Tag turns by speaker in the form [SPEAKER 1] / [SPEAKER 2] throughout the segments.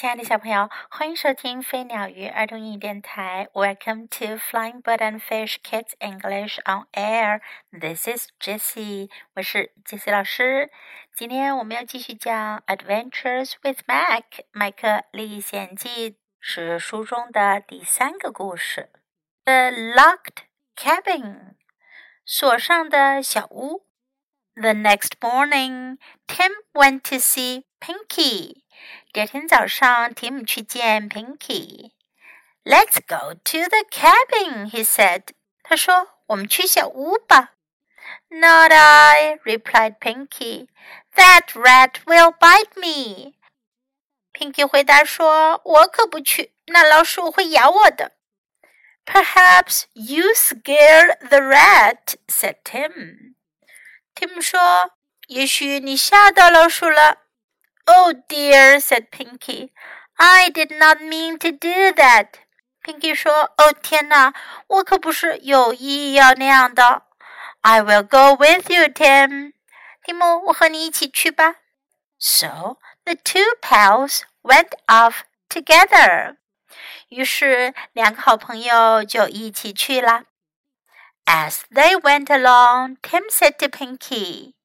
[SPEAKER 1] 亲爱的小朋友，欢迎收听飞鸟鱼儿童英语电台。Welcome to Flying Bird and Fish Kids English on Air. This is Jessie，我是 Jessie 老师。今天我们要继续讲《Adventures with Mac》麦克历险记，是书中的第三个故事。The Locked Cabin，锁上的小屋。The next morning, Tim went to see Pinky. 第二天早上，Tim 去见 Pinky。Let's go to the cabin, he said. 他说：“我们去小屋吧。” Not I, replied Pinky. That rat will bite me. Pinky 回答说：“我可不去，那老鼠会咬我的。” Perhaps you scared the rat, said Tim. Tim 说：“也许你吓到老鼠了。” Oh dear, said Pinky. I did not mean to do that. Pinky 说：“哦天哪，我可不是有意要那样的。” I will go with you, Tim. 蒂姆，我和你一起去吧。So the two pals went off together. 于是两个好朋友就一起去了。As they went along, Tim said to Pinky.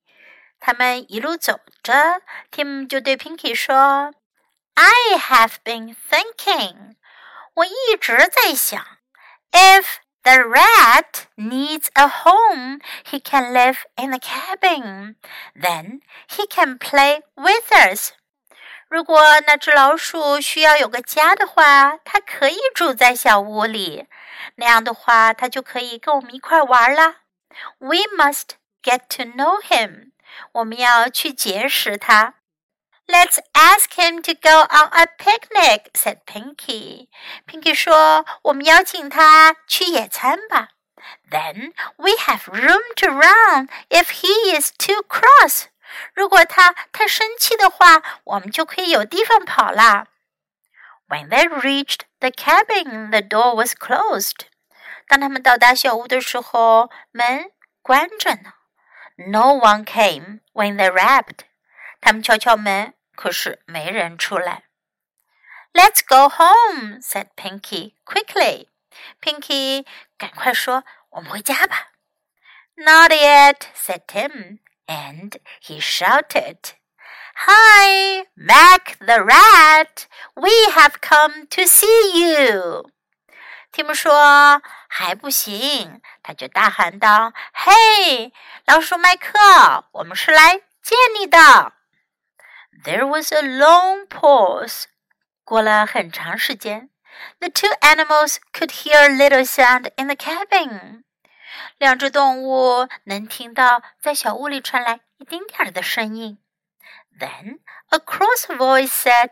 [SPEAKER 1] 他们一路走着，Tim 就对 Pinky 说：“I have been thinking，我一直在想，if the rat needs a home, he can live in the cabin. Then he can play with us.” 如果那只老鼠需要有个家的话，它可以住在小屋里。那样的话，它就可以跟我们一块玩啦。We must get to know him. 我们要去结识他。Let's ask him to go on a picnic," said Pinky. Pinky 说：“我们邀请他去野餐吧。Then we have room to run if he is too cross. 如果他太生气的话，我们就可以有地方跑啦。When they reached the cabin, the door was closed. 当他们到达小屋的时候，门关着呢。 no one came when they rapped. 他们敲敲门，可是没人出来。Let's go home," said Pinky quickly. Pinky 赶快说：“我们回家吧。” Not yet," said Tim, and he shouted. Hi, Mac the rat! We have come to see you. 蒂姆说：“还不行。”他就大喊道：“嘿，老鼠麦克，我们是来见你的。” There was a long pause. 过了很长时间，The two animals could hear a little sound in the cabin. 两只动物能听到在小屋里传来一丁点儿的声音。Then a cross voice said,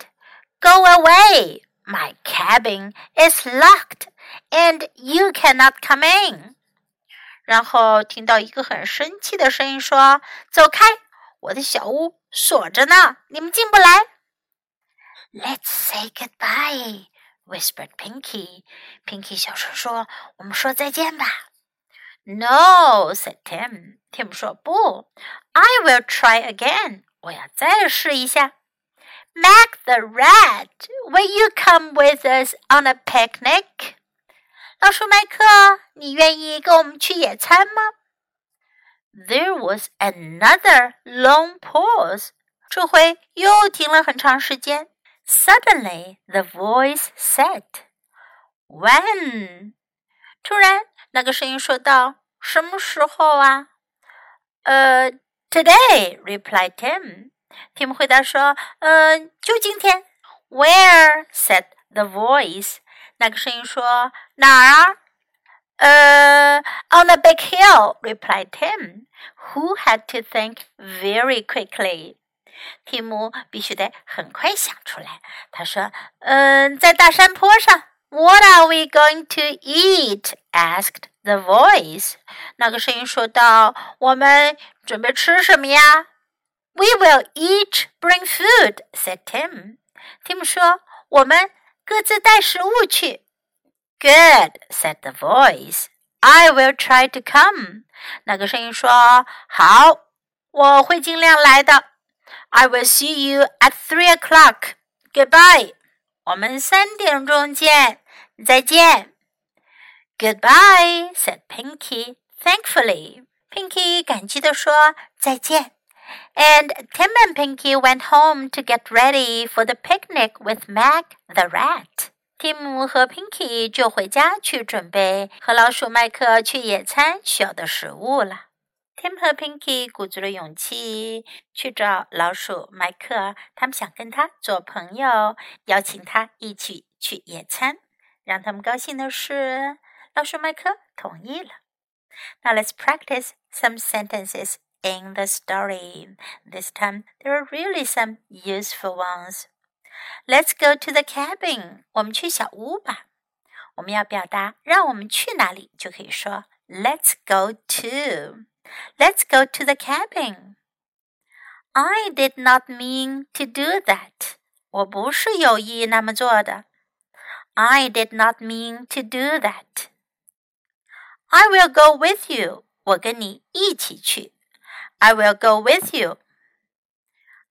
[SPEAKER 1] "Go away! My cabin is locked." and you cannot come in。然后听到一个很生气的声音说：“走开，我的小屋锁着呢，你们进不来。” Let's say goodbye, whispered Pinky. Pinky 小声说：“我们说再见吧。” No, said Tim. Tim 说：“不，I will try again. 我要再试一下。” Mac the rat, will you come with us on a picnic? 老鼠麦克，你愿意跟我们去野餐吗？There was another long pause。这回又停了很长时间。Suddenly, the voice said, "When?" 突然，那个声音说道：“什么时候啊？”呃，Today, replied Tim. Tim 回答说：“呃，就今天。”Where? said the voice. 那个声音说：“哪儿啊？”呃、uh,，on a big hill, replied Tim, who had to think very quickly. 蒂姆必须得很快想出来。他说：“嗯、在大山坡上。” What are we going to eat? asked the voice. 那个声音说道：“我们准备吃什么呀？”We will each bring food," said Tim. Tim 说：“我们各自带食物去。Good, said the voice. I will try to come. 那个声音说：“好，我会尽量来的。” I will see you at three o'clock. Goodbye. 我们三点钟见，再见。Goodbye, said Pinky thankfully. Pinky 感激地说再见。And Tim and Pinky went home to get ready for the picnic with Mac the rat. Tim 和 Pinky 就回家去准备和老鼠麦克去野餐需要的食物了。Tim 和 Pinky 鼓足了勇气去找老鼠麦克，他们想跟他做朋友，邀请他一起去野餐。让他们高兴的是，老鼠麦克同意了。Now let's practice some sentences in the story. This time there are really some useful ones. Let's go to the cabin. 我们去小屋吧。我们要表达让我们去哪里，就可以说 Let's go to. Let's go to the cabin. I did not mean to do that. 我不是有意那么做的。I did not mean to do that. I will go with you. 我跟你一起去。 I will go with you.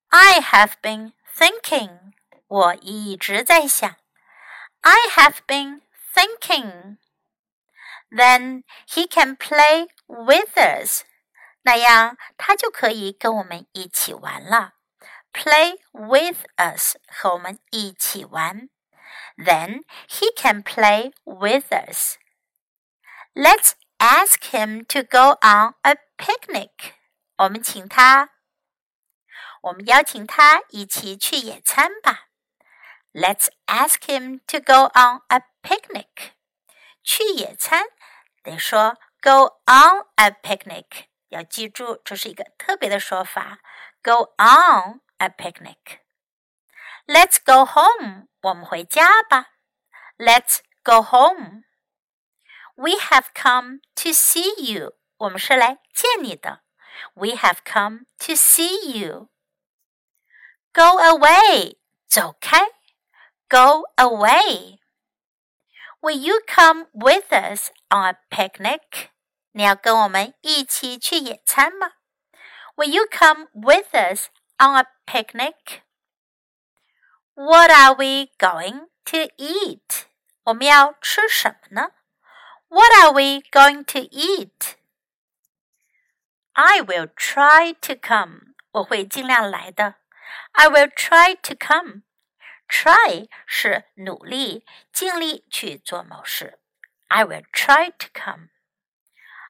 [SPEAKER 1] I have been thinking. 我一直在想。I have been thinking. Then he can play with us. 那样他就可以跟我们一起玩了。Play with us 和我们一起玩。Then he can play with us. Let's ask him to go on a picnic. 我们请他，我们邀请他一起去野餐吧。Let's ask him to go on a picnic. 去野餐得说 go on a picnic。要记住，这是一个特别的说法，go on a picnic。Let's go home，我们回家吧。Let's go home。We have come to see you，我们是来见你的。We have come to see you。Go away，走开。Go away。Will you come with us on a picnic？你要跟我们一起去野餐吗？Will you come with us on a picnic? What are we going to eat? 我们要吃什么呢？What are we going to eat? I will try to come. 我会尽量来的。I will try to come. Try 是努力、尽力去做某事。I will try to come.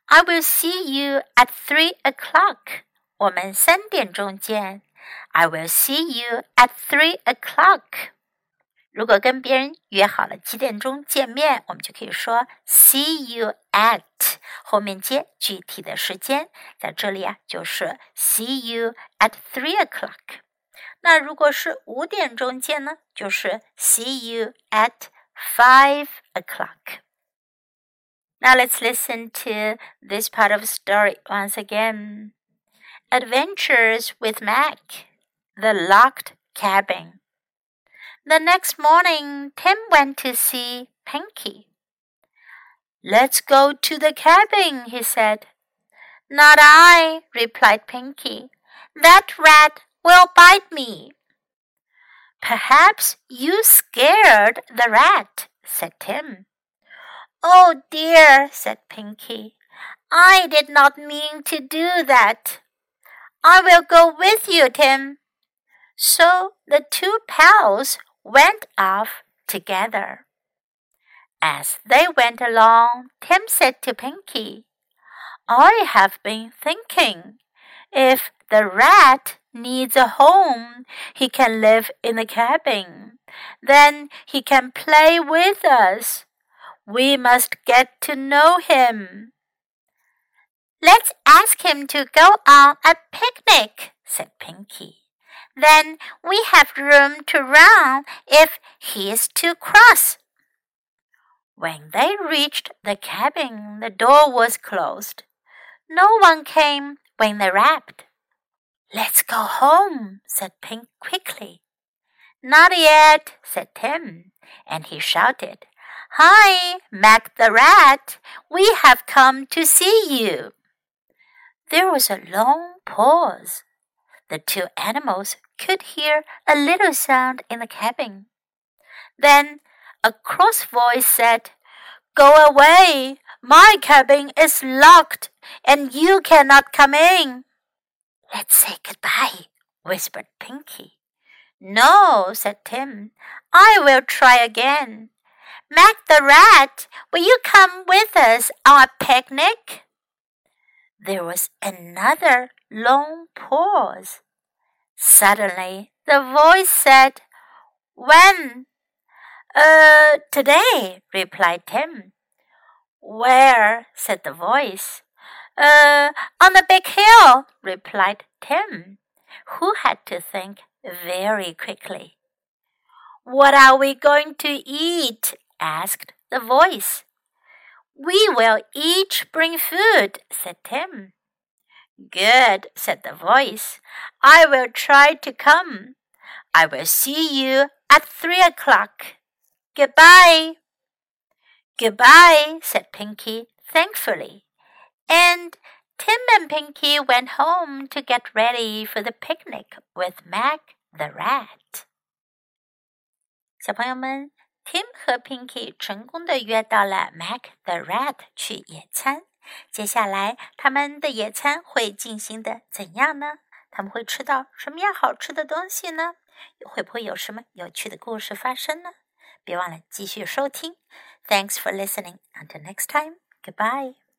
[SPEAKER 1] I will see you at three o'clock. 我们三点钟见。I will see you at three o'clock. 如果跟别人约好了几点钟见面，我们就可以说 see you at，后面接具体的时间。在这里啊，就是 see you at three o'clock。那如果是五点钟见呢，就是 see you at five o'clock。now let's listen to this part of the story once again. Adventures with Mac, the locked cabin. The next morning, Tim went to see Pinky. Let's go to the cabin, he said. Not I, replied Pinky. That rat will bite me. Perhaps you scared the rat, said Tim. Oh dear, said Pinky. I did not mean to do that. I will go with you, Tim. So the two pals went off together. As they went along, Tim said to Pinky, I have been thinking if the rat needs a home, he can live in the cabin. Then he can play with us. We must get to know him. Let's ask him to go on a picnic, said Pinky. Then we have room to run if he is too cross. When they reached the cabin, the door was closed. No one came when they rapped. Let's go home, said Pink quickly. Not yet, said Tim, and he shouted, Hi, Mac the Rat. We have come to see you. There was a long pause. The two animals could hear a little sound in the cabin. Then a cross voice said, Go away! My cabin is locked, and you cannot come in.
[SPEAKER 2] Let's say goodbye, whispered Pinky.
[SPEAKER 1] No, said Tim. I will try again. Mac the rat, will you come with us on a picnic?
[SPEAKER 2] There was another long pause.
[SPEAKER 1] Suddenly, the voice said, When?
[SPEAKER 2] Uh, today, replied Tim.
[SPEAKER 1] Where? said the voice. Uh, on the big hill, replied Tim, who had to think very quickly.
[SPEAKER 2] What are we going to eat? asked the voice.
[SPEAKER 1] We will each bring food, said Tim.
[SPEAKER 2] Good, said the voice. I will try to come. I will see you at three o'clock. Goodbye.
[SPEAKER 1] Goodbye, said Pinky thankfully. And Tim and Pinky went home to get ready for the picnic with Mac the rat. 小朋友们，Tim 和 Pinky 成功的约到了 Mac the rat 去野餐。 接下来，他们的野餐会进行的怎样呢？他们会吃到什么样好吃的东西呢？会不会有什么有趣的故事发生呢？别忘了继续收听。Thanks for listening. Until next time. Goodbye.